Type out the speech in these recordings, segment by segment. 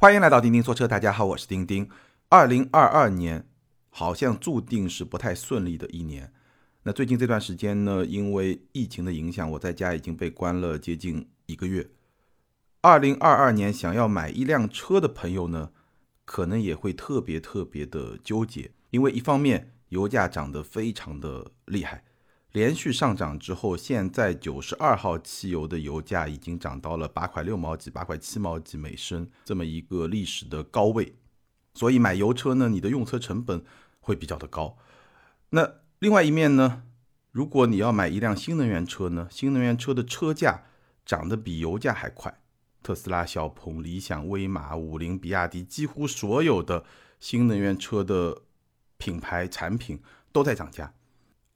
欢迎来到钉钉说车，大家好，我是钉钉。二零二二年好像注定是不太顺利的一年。那最近这段时间呢，因为疫情的影响，我在家已经被关了接近一个月。二零二二年想要买一辆车的朋友呢，可能也会特别特别的纠结，因为一方面油价涨得非常的厉害。连续上涨之后，现在九十二号汽油的油价已经涨到了八块六毛几、八块七毛几每升这么一个历史的高位，所以买油车呢，你的用车成本会比较的高。那另外一面呢，如果你要买一辆新能源车呢，新能源车的车价涨得比油价还快，特斯拉、小鹏、理想、威马、五菱、比亚迪，几乎所有的新能源车的品牌产品都在涨价。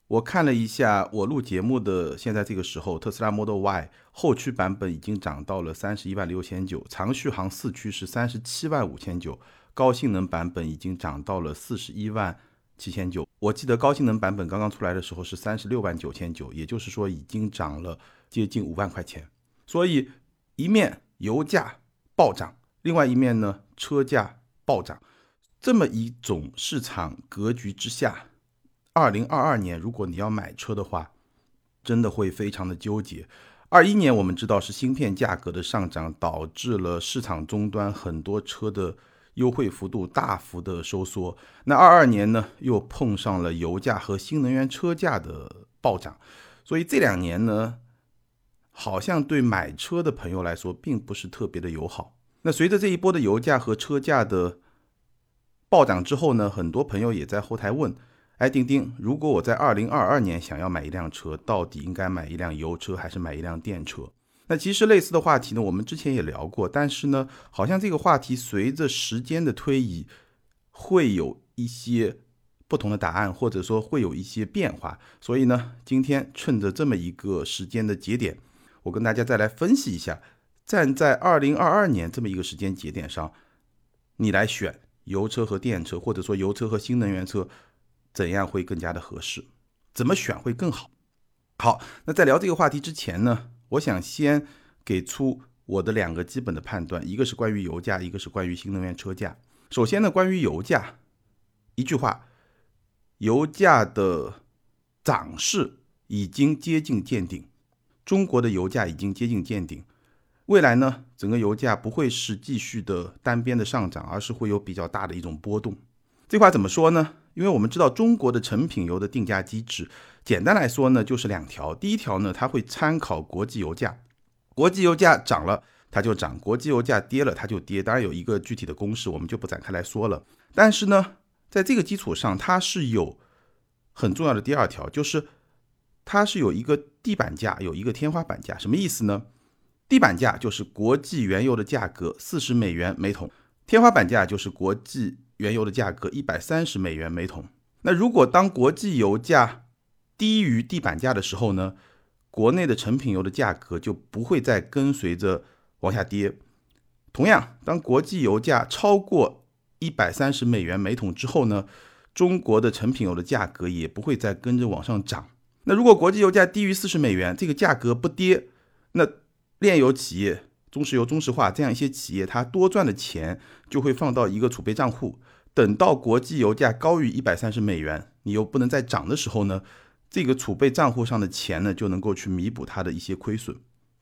我看了一下，我录节目的现在这个时候，特斯拉 Model Y 后驱版本已经涨到了三十一万六千九，长续航四驱是三十七万五千九，高性能版本已经涨到了四十一万七千九。我记得高性能版本刚刚出来的时候是三十六万九千九，也就是说已经涨了接近五万块钱。所以一面油价暴涨，另外一面呢车价暴涨，这么一种市场格局之下。二零二二年，如果你要买车的话，真的会非常的纠结。二一年我们知道是芯片价格的上涨导致了市场终端很多车的优惠幅度大幅的收缩。那二二年呢，又碰上了油价和新能源车价的暴涨，所以这两年呢，好像对买车的朋友来说并不是特别的友好。那随着这一波的油价和车价的暴涨之后呢，很多朋友也在后台问。哎，钉钉，如果我在二零二二年想要买一辆车，到底应该买一辆油车还是买一辆电车？那其实类似的话题呢，我们之前也聊过，但是呢，好像这个话题随着时间的推移，会有一些不同的答案，或者说会有一些变化。所以呢，今天趁着这么一个时间的节点，我跟大家再来分析一下，站在二零二二年这么一个时间节点上，你来选油车和电车，或者说油车和新能源车。怎样会更加的合适？怎么选会更好？好，那在聊这个话题之前呢，我想先给出我的两个基本的判断，一个是关于油价，一个是关于新能源车价。首先呢，关于油价，一句话，油价的涨势已经接近见顶，中国的油价已经接近见顶，未来呢，整个油价不会是继续的单边的上涨，而是会有比较大的一种波动。这话怎么说呢？因为我们知道中国的成品油的定价机制，简单来说呢，就是两条。第一条呢，它会参考国际油价，国际油价涨了它就涨，国际油价跌了它就跌。当然有一个具体的公式，我们就不展开来说了。但是呢，在这个基础上，它是有很重要的第二条，就是它是有一个地板价，有一个天花板价。什么意思呢？地板价就是国际原油的价格四十美元每桶，天花板价就是国际。原油的价格一百三十美元每桶。那如果当国际油价低于地板价的时候呢，国内的成品油的价格就不会再跟随着往下跌。同样，当国际油价超过一百三十美元每桶之后呢，中国的成品油的价格也不会再跟着往上涨。那如果国际油价低于四十美元，这个价格不跌，那炼油企业。中石油、中石化这样一些企业，它多赚的钱就会放到一个储备账户，等到国际油价高于一百三十美元，你又不能再涨的时候呢，这个储备账户上的钱呢就能够去弥补它的一些亏损，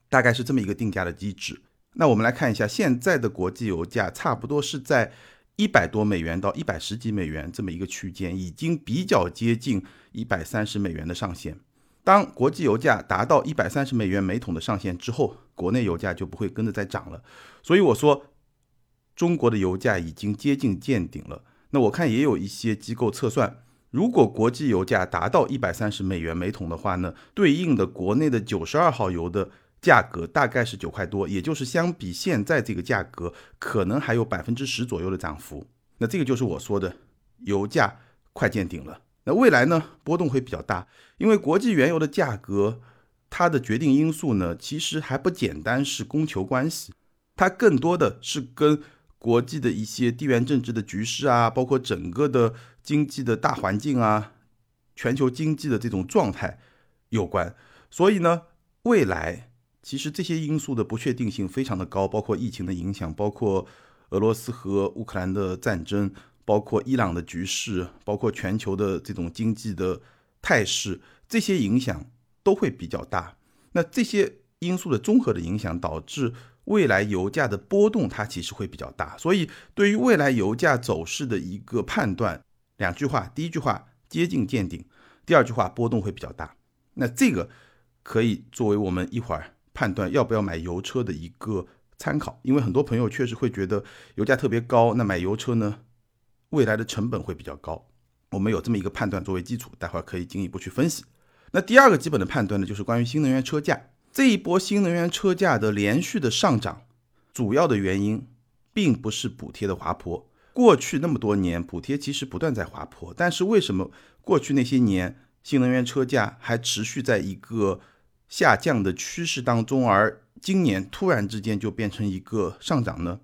大概是这么一个定价的机制。那我们来看一下现在的国际油价，差不多是在一百多美元到一百十几美元这么一个区间，已经比较接近一百三十美元的上限。当国际油价达到一百三十美元每桶的上限之后，国内油价就不会跟着再涨了。所以我说，中国的油价已经接近见顶了。那我看也有一些机构测算，如果国际油价达到一百三十美元每桶的话呢，对应的国内的九十二号油的价格大概是九块多，也就是相比现在这个价格，可能还有百分之十左右的涨幅。那这个就是我说的，油价快见顶了。那未来呢，波动会比较大，因为国际原油的价格，它的决定因素呢，其实还不简单是供求关系，它更多的是跟国际的一些地缘政治的局势啊，包括整个的经济的大环境啊，全球经济的这种状态有关。所以呢，未来其实这些因素的不确定性非常的高，包括疫情的影响，包括俄罗斯和乌克兰的战争，包括伊朗的局势，包括全球的这种经济的态势，这些影响都会比较大。那这些因素的综合的影响，导致未来油价的波动，它其实会比较大。所以，对于未来油价走势的一个判断，两句话：第一句话接近见顶，第二句话波动会比较大。那这个可以作为我们一会儿判断要不要买油车的一个参考，因为很多朋友确实会觉得油价特别高，那买油车呢，未来的成本会比较高。我们有这么一个判断作为基础，待会儿可以进一步去分析。那第二个基本的判断呢，就是关于新能源车价这一波新能源车价的连续的上涨，主要的原因并不是补贴的滑坡。过去那么多年，补贴其实不断在滑坡，但是为什么过去那些年新能源车价还持续在一个下降的趋势当中，而今年突然之间就变成一个上涨呢？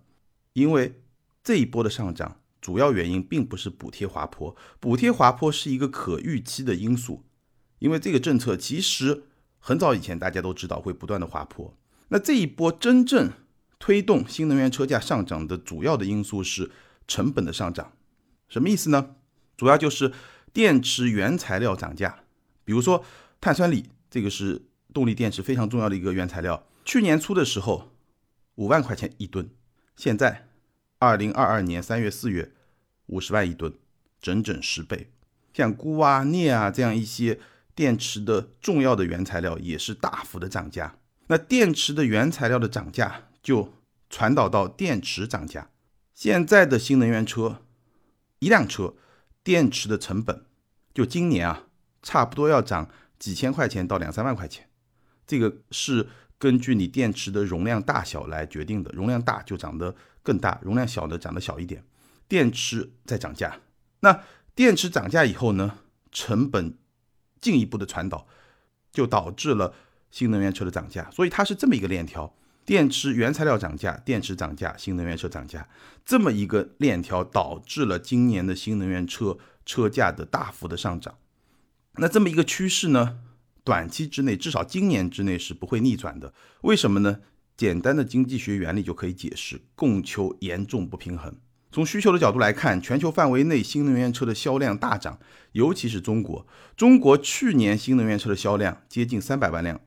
因为这一波的上涨，主要原因并不是补贴滑坡，补贴滑坡是一个可预期的因素。因为这个政策其实很早以前大家都知道会不断的滑坡，那这一波真正推动新能源车价上涨的主要的因素是成本的上涨，什么意思呢？主要就是电池原材料涨价，比如说碳酸锂，这个是动力电池非常重要的一个原材料，去年初的时候五万块钱一吨，现在二零二二年三月四月五十万一吨，整整十倍，像钴啊、镍啊这样一些。电池的重要的原材料也是大幅的涨价，那电池的原材料的涨价就传导到电池涨价。现在的新能源车，一辆车电池的成本就今年啊，差不多要涨几千块钱到两三万块钱。这个是根据你电池的容量大小来决定的，容量大就涨得更大，容量小的涨得小一点。电池在涨价，那电池涨价以后呢，成本。进一步的传导，就导致了新能源车的涨价，所以它是这么一个链条：电池原材料涨价，电池涨价，新能源车涨价，这么一个链条导致了今年的新能源车车价的大幅的上涨。那这么一个趋势呢，短期之内，至少今年之内是不会逆转的。为什么呢？简单的经济学原理就可以解释：供求严重不平衡。从需求的角度来看，全球范围内新能源车的销量大涨，尤其是中国。中国去年新能源车的销量接近三百万辆，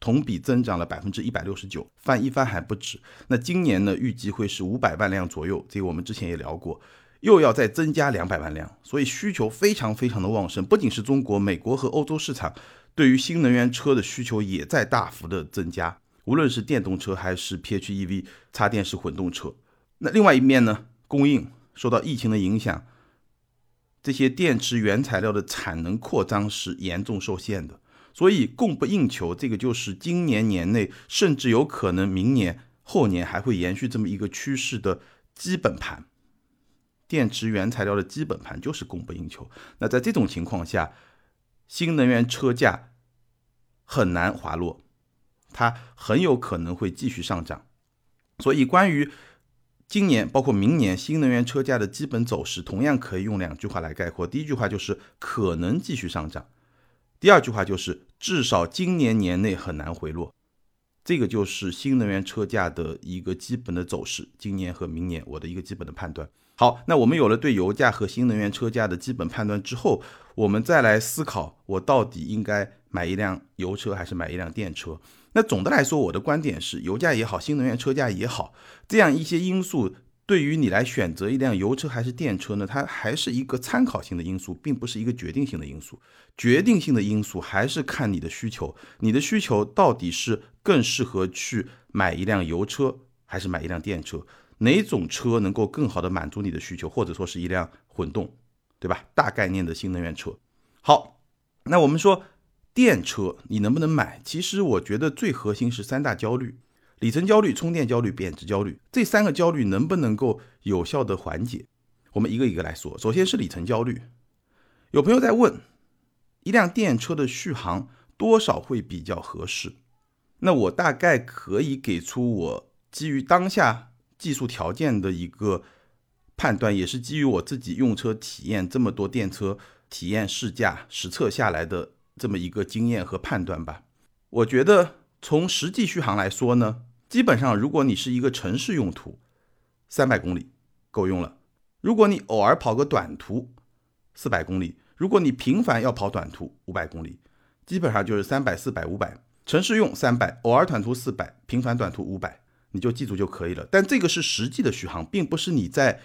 同比增长了百分之一百六十九，翻一番还不止。那今年呢，预计会是五百万辆左右，这个我们之前也聊过，又要再增加两百万辆，所以需求非常非常的旺盛。不仅是中国、美国和欧洲市场对于新能源车的需求也在大幅的增加，无论是电动车还是 PHEV 插电式混动车。那另外一面呢？供应受到疫情的影响，这些电池原材料的产能扩张是严重受限的，所以供不应求，这个就是今年年内，甚至有可能明年后年还会延续这么一个趋势的基本盘。电池原材料的基本盘就是供不应求。那在这种情况下，新能源车价很难滑落，它很有可能会继续上涨。所以关于。今年包括明年新能源车价的基本走势，同样可以用两句话来概括。第一句话就是可能继续上涨，第二句话就是至少今年年内很难回落。这个就是新能源车价的一个基本的走势，今年和明年我的一个基本的判断。好，那我们有了对油价和新能源车价的基本判断之后，我们再来思考，我到底应该买一辆油车还是买一辆电车？那总的来说，我的观点是，油价也好，新能源车价也好，这样一些因素对于你来选择一辆油车还是电车呢？它还是一个参考性的因素，并不是一个决定性的因素。决定性的因素还是看你的需求，你的需求到底是更适合去买一辆油车还是买一辆电车？哪种车能够更好的满足你的需求，或者说是一辆混动，对吧？大概念的新能源车。好，那我们说。电车你能不能买？其实我觉得最核心是三大焦虑：里程焦虑、充电焦虑、贬值焦虑。这三个焦虑能不能够有效的缓解？我们一个一个来说。首先是里程焦虑，有朋友在问，一辆电车的续航多少会比较合适？那我大概可以给出我基于当下技术条件的一个判断，也是基于我自己用车体验这么多电车体验试驾实测下来的。这么一个经验和判断吧，我觉得从实际续航来说呢，基本上如果你是一个城市用途，三百公里够用了。如果你偶尔跑个短途，四百公里；如果你频繁要跑短途，五百公里，基本上就是三百、四百、五百。城市用三百，偶尔短途四百，频繁短途五百，你就记住就可以了。但这个是实际的续航，并不是你在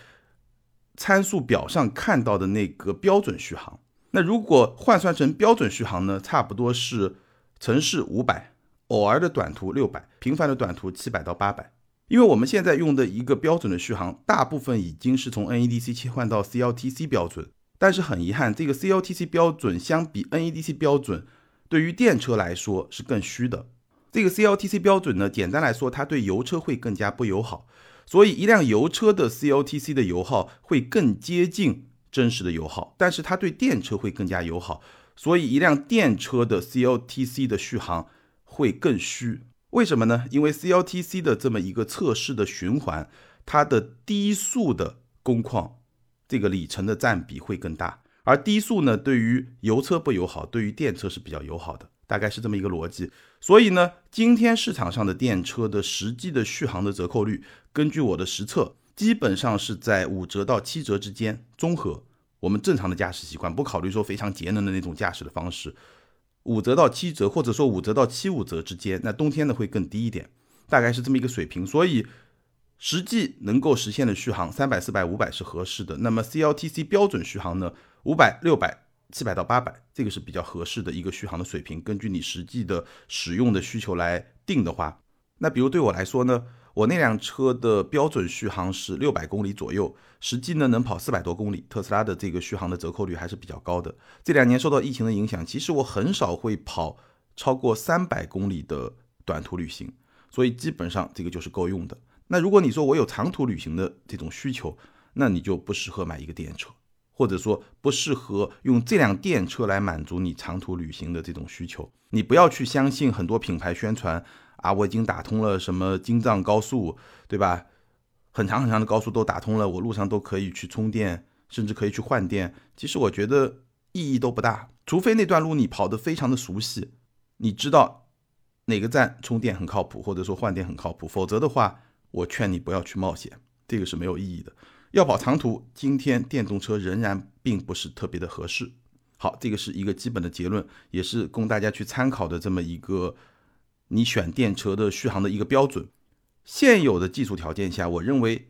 参数表上看到的那个标准续航。那如果换算成标准续航呢？差不多是城市五百，偶尔的短途六百，频繁的短途七百到八百。因为我们现在用的一个标准的续航，大部分已经是从 NEDC 切换到 CLTC 标准，但是很遗憾，这个 CLTC 标准相比 NEDC 标准，对于电车来说是更虚的。这个 CLTC 标准呢，简单来说，它对油车会更加不友好，所以一辆油车的 CLTC 的油耗会更接近真实的油耗，但是它对电车会更加友好，所以一辆电车的 CLTC 的续航会更虚。为什么呢？因为 CLTC 的这么一个测试的循环，它的低速的工况，这个里程的占比会更大。而低速呢，对于油车不友好，对于电车是比较友好的，大概是这么一个逻辑。所以呢，今天市场上的电车的实际的续航的折扣率，根据我的实测，基本上是在五折到七折之间。综合我们正常的驾驶习惯，不考虑说非常节能的那种驾驶的方式。五折到七折，或者说五折到七五折之间，那冬天呢会更低一点，大概是这么一个水平。所以实际能够实现的续航三百、四百、五百是合适的。那么 CLTC 标准续航呢，五百、六百、七百到八百，这个是比较合适的一个续航的水平。根据你实际的使用的需求来定的话，那比如对我来说呢？我那辆车的标准续航是六百公里左右，实际呢能跑四百多公里。特斯拉的这个续航的折扣率还是比较高的。这两年受到疫情的影响，其实我很少会跑超过三百公里的短途旅行，所以基本上这个就是够用的。那如果你说我有长途旅行的这种需求，那你就不适合买一个电车，或者说不适合用这辆电车来满足你长途旅行的这种需求。你不要去相信很多品牌宣传。啊，我已经打通了什么京藏高速，对吧？很长很长的高速都打通了，我路上都可以去充电，甚至可以去换电。其实我觉得意义都不大，除非那段路你跑得非常的熟悉，你知道哪个站充电很靠谱，或者说换电很靠谱，否则的话，我劝你不要去冒险，这个是没有意义的。要跑长途，今天电动车仍然并不是特别的合适。好，这个是一个基本的结论，也是供大家去参考的这么一个。你选电车的续航的一个标准，现有的技术条件下，我认为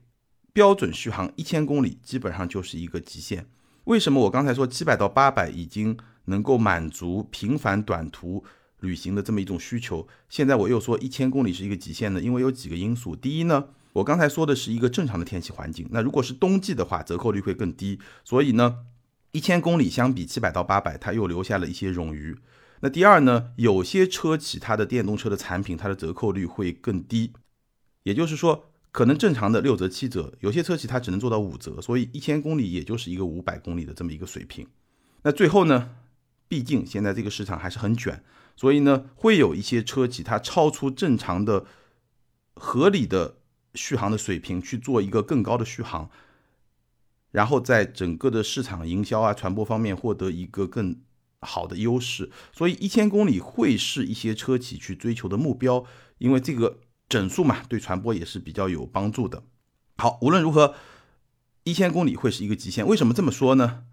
标准续航一千公里基本上就是一个极限。为什么我刚才说七百到八百已经能够满足频繁短途旅行的这么一种需求？现在我又说一千公里是一个极限呢？因为有几个因素。第一呢，我刚才说的是一个正常的天气环境，那如果是冬季的话，折扣率会更低。所以呢，一千公里相比七百到八百，它又留下了一些冗余。那第二呢？有些车企它的电动车的产品，它的折扣率会更低，也就是说，可能正常的六折七折，有些车企它只能做到五折，所以一千公里也就是一个五百公里的这么一个水平。那最后呢，毕竟现在这个市场还是很卷，所以呢，会有一些车企它超出正常的合理的续航的水平去做一个更高的续航，然后在整个的市场营销啊、传播方面获得一个更。好的优势，所以一千公里会是一些车企去追求的目标，因为这个整数嘛，对传播也是比较有帮助的。好，无论如何，一千公里会是一个极限。为什么这么说呢？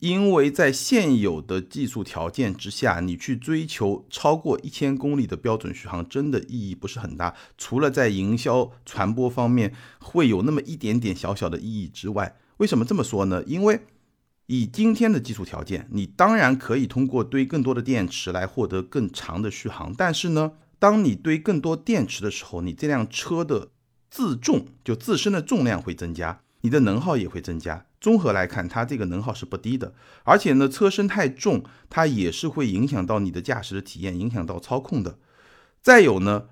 因为在现有的技术条件之下，你去追求超过一千公里的标准续航，真的意义不是很大。除了在营销传播方面会有那么一点点小小的意义之外，为什么这么说呢？因为以今天的技术条件，你当然可以通过堆更多的电池来获得更长的续航。但是呢，当你堆更多电池的时候，你这辆车的自重就自身的重量会增加，你的能耗也会增加。综合来看，它这个能耗是不低的。而且呢，车身太重，它也是会影响到你的驾驶的体验，影响到操控的。再有呢，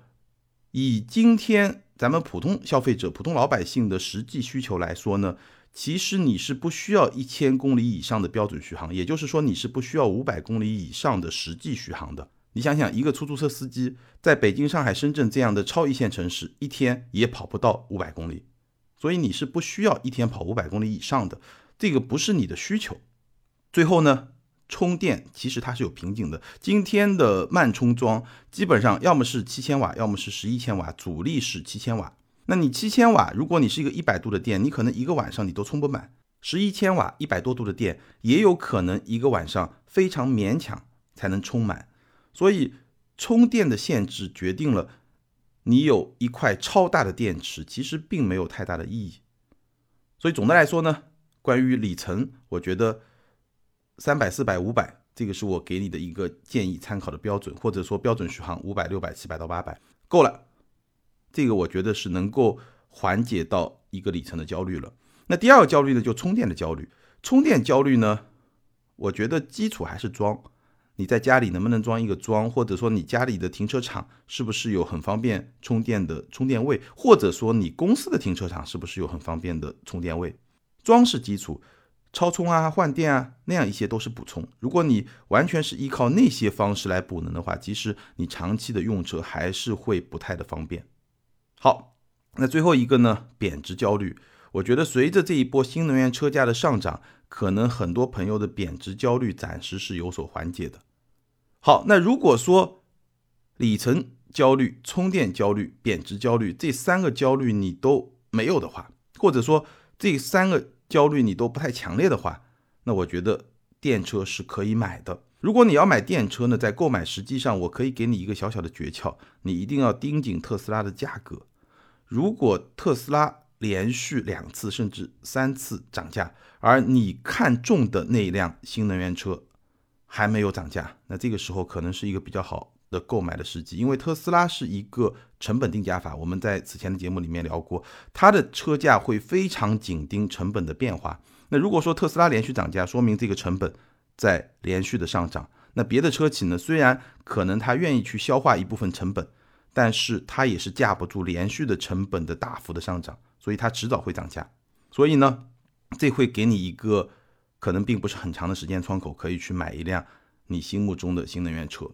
以今天咱们普通消费者、普通老百姓的实际需求来说呢。其实你是不需要一千公里以上的标准续航，也就是说你是不需要五百公里以上的实际续航的。你想想，一个出租车司机在北京、上海、深圳这样的超一线城市，一天也跑不到五百公里，所以你是不需要一天跑五百公里以上的，这个不是你的需求。最后呢，充电其实它是有瓶颈的。今天的慢充桩基本上要么是七千瓦，要么是十一千瓦，主力是七千瓦。那你七千瓦，如果你是一个一百度的电，你可能一个晚上你都充不满；十一千瓦，一百多度的电，也有可能一个晚上非常勉强才能充满。所以，充电的限制决定了你有一块超大的电池，其实并没有太大的意义。所以总的来说呢，关于里程，我觉得三百、四百、五百，这个是我给你的一个建议参考的标准，或者说标准续航五百、六百、七百到八百够了。这个我觉得是能够缓解到一个里程的焦虑了。那第二个焦虑呢，就充电的焦虑。充电焦虑呢，我觉得基础还是装。你在家里能不能装一个桩，或者说你家里的停车场是不是有很方便充电的充电位，或者说你公司的停车场是不是有很方便的充电位？装是基础，超充啊、换电啊那样一些都是补充。如果你完全是依靠那些方式来补能的话，其实你长期的用车还是会不太的方便。好，那最后一个呢，贬值焦虑。我觉得随着这一波新能源车价的上涨，可能很多朋友的贬值焦虑暂时是有所缓解的。好，那如果说里程焦虑、充电焦虑、贬值焦虑这三个焦虑你都没有的话，或者说这三个焦虑你都不太强烈的话，那我觉得电车是可以买的。如果你要买电车呢，在购买实际上，我可以给你一个小小的诀窍，你一定要盯紧特斯拉的价格。如果特斯拉连续两次甚至三次涨价，而你看中的那一辆新能源车，还没有涨价，那这个时候可能是一个比较好的购买的时机，因为特斯拉是一个成本定价法，我们在此前的节目里面聊过，它的车价会非常紧盯成本的变化。那如果说特斯拉连续涨价，说明这个成本在连续的上涨。那别的车企呢，虽然可能它愿意去消化一部分成本，但是它也是架不住连续的成本的大幅的上涨，所以它迟早会涨价。所以呢，这会给你一个。可能并不是很长的时间窗口，可以去买一辆你心目中的新能源车。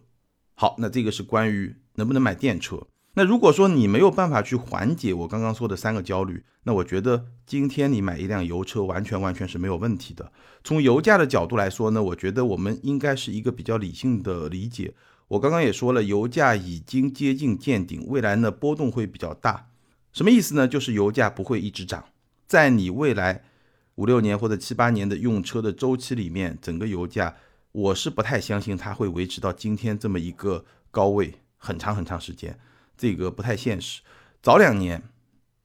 好，那这个是关于能不能买电车。那如果说你没有办法去缓解我刚刚说的三个焦虑，那我觉得今天你买一辆油车完全完全是没有问题的。从油价的角度来说呢，我觉得我们应该是一个比较理性的理解。我刚刚也说了，油价已经接近见顶，未来呢波动会比较大。什么意思呢？就是油价不会一直涨，在你未来。五六年或者七八年的用车的周期里面，整个油价我是不太相信它会维持到今天这么一个高位很长很长时间，这个不太现实。早两年，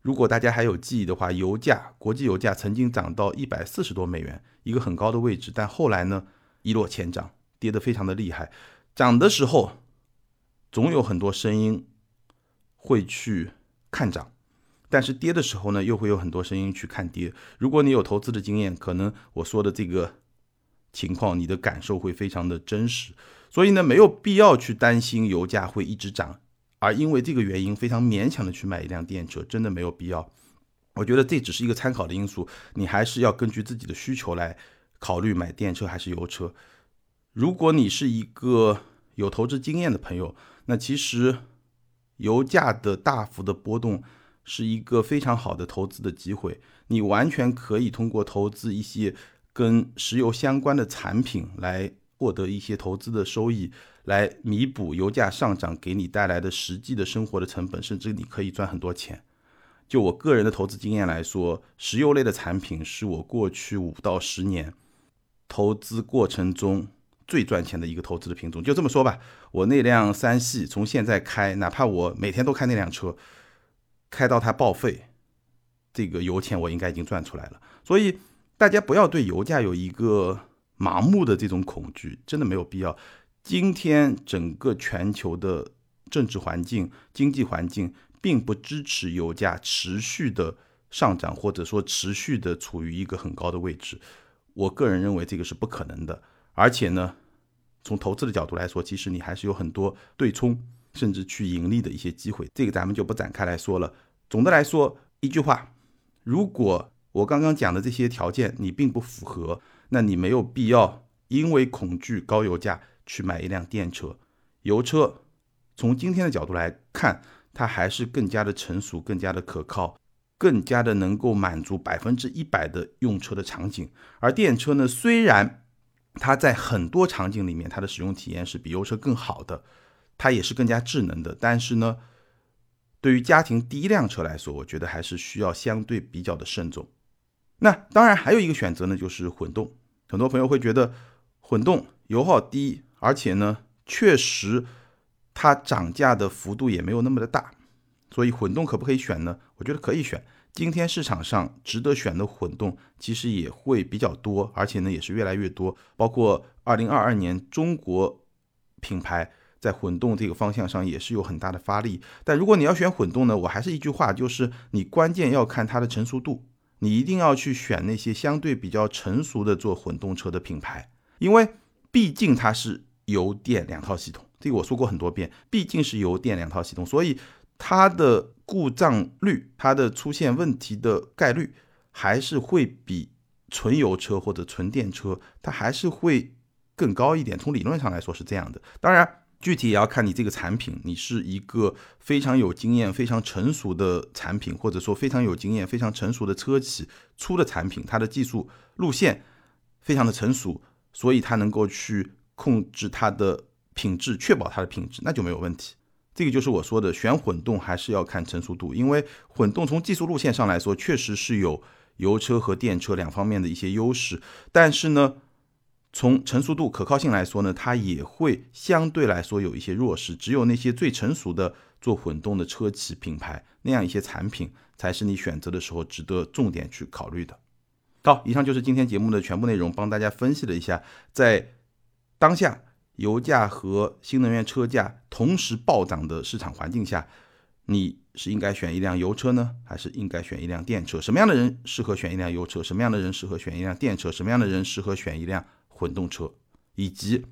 如果大家还有记忆的话，油价国际油价曾经涨到一百四十多美元，一个很高的位置，但后来呢一落千丈，跌得非常的厉害。涨的时候，总有很多声音会去看涨。但是跌的时候呢，又会有很多声音去看跌。如果你有投资的经验，可能我说的这个情况，你的感受会非常的真实。所以呢，没有必要去担心油价会一直涨，而因为这个原因非常勉强的去买一辆电车，真的没有必要。我觉得这只是一个参考的因素，你还是要根据自己的需求来考虑买电车还是油车。如果你是一个有投资经验的朋友，那其实油价的大幅的波动。是一个非常好的投资的机会，你完全可以通过投资一些跟石油相关的产品来获得一些投资的收益，来弥补油价上涨给你带来的实际的生活的成本，甚至你可以赚很多钱。就我个人的投资经验来说，石油类的产品是我过去五到十年投资过程中最赚钱的一个投资的品种。就这么说吧，我那辆三系从现在开，哪怕我每天都开那辆车。开到它报废，这个油钱我应该已经赚出来了。所以大家不要对油价有一个盲目的这种恐惧，真的没有必要。今天整个全球的政治环境、经济环境并不支持油价持续的上涨，或者说持续的处于一个很高的位置。我个人认为这个是不可能的。而且呢，从投资的角度来说，其实你还是有很多对冲。甚至去盈利的一些机会，这个咱们就不展开来说了。总的来说，一句话，如果我刚刚讲的这些条件你并不符合，那你没有必要因为恐惧高油价去买一辆电车。油车从今天的角度来看，它还是更加的成熟、更加的可靠、更加的能够满足百分之一百的用车的场景。而电车呢，虽然它在很多场景里面它的使用体验是比油车更好的。它也是更加智能的，但是呢，对于家庭第一辆车来说，我觉得还是需要相对比较的慎重。那当然还有一个选择呢，就是混动。很多朋友会觉得混动油耗低，而且呢，确实它涨价的幅度也没有那么的大，所以混动可不可以选呢？我觉得可以选。今天市场上值得选的混动其实也会比较多，而且呢也是越来越多。包括二零二二年中国品牌在混动这个方向上也是有很大的发力。但如果你要选混动呢，我还是一句话，就是你关键要看它的成熟度。你一定要去选那些相对比较成熟的做混动车的品牌，因为毕竟它是油电两套系统。这个我说过很多遍，毕竟是油电两套系统，所以它的故障率、它的出现问题的概率，还是会比纯油车或者纯电车，它还是会更高一点。从理论上来说是这样的，当然。具体也要看你这个产品，你是一个非常有经验、非常成熟的产品，或者说非常有经验、非常成熟的车企出的产品，它的技术路线非常的成熟，所以它能够去控制它的品质，确保它的品质，那就没有问题。这个就是我说的，选混动还是要看成熟度，因为混动从技术路线上来说，确实是有油车和电车两方面的一些优势，但是呢。从成熟度、可靠性来说呢，它也会相对来说有一些弱势。只有那些最成熟的做混动的车企品牌，那样一些产品才是你选择的时候值得重点去考虑的。好，以上就是今天节目的全部内容，帮大家分析了一下，在当下油价和新能源车价同时暴涨的市场环境下，你是应该选一辆油车呢，还是应该选一辆电车？什么样的人适合选一辆油车？什么样的人适合选一辆电车？什么样的人适合选一辆？混动车，以及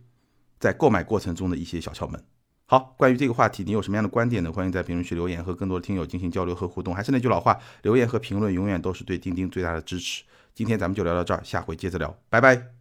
在购买过程中的一些小窍门。好，关于这个话题，你有什么样的观点呢？欢迎在评论区留言，和更多的听友进行交流和互动。还是那句老话，留言和评论永远都是对钉钉最大的支持。今天咱们就聊到这儿，下回接着聊，拜拜。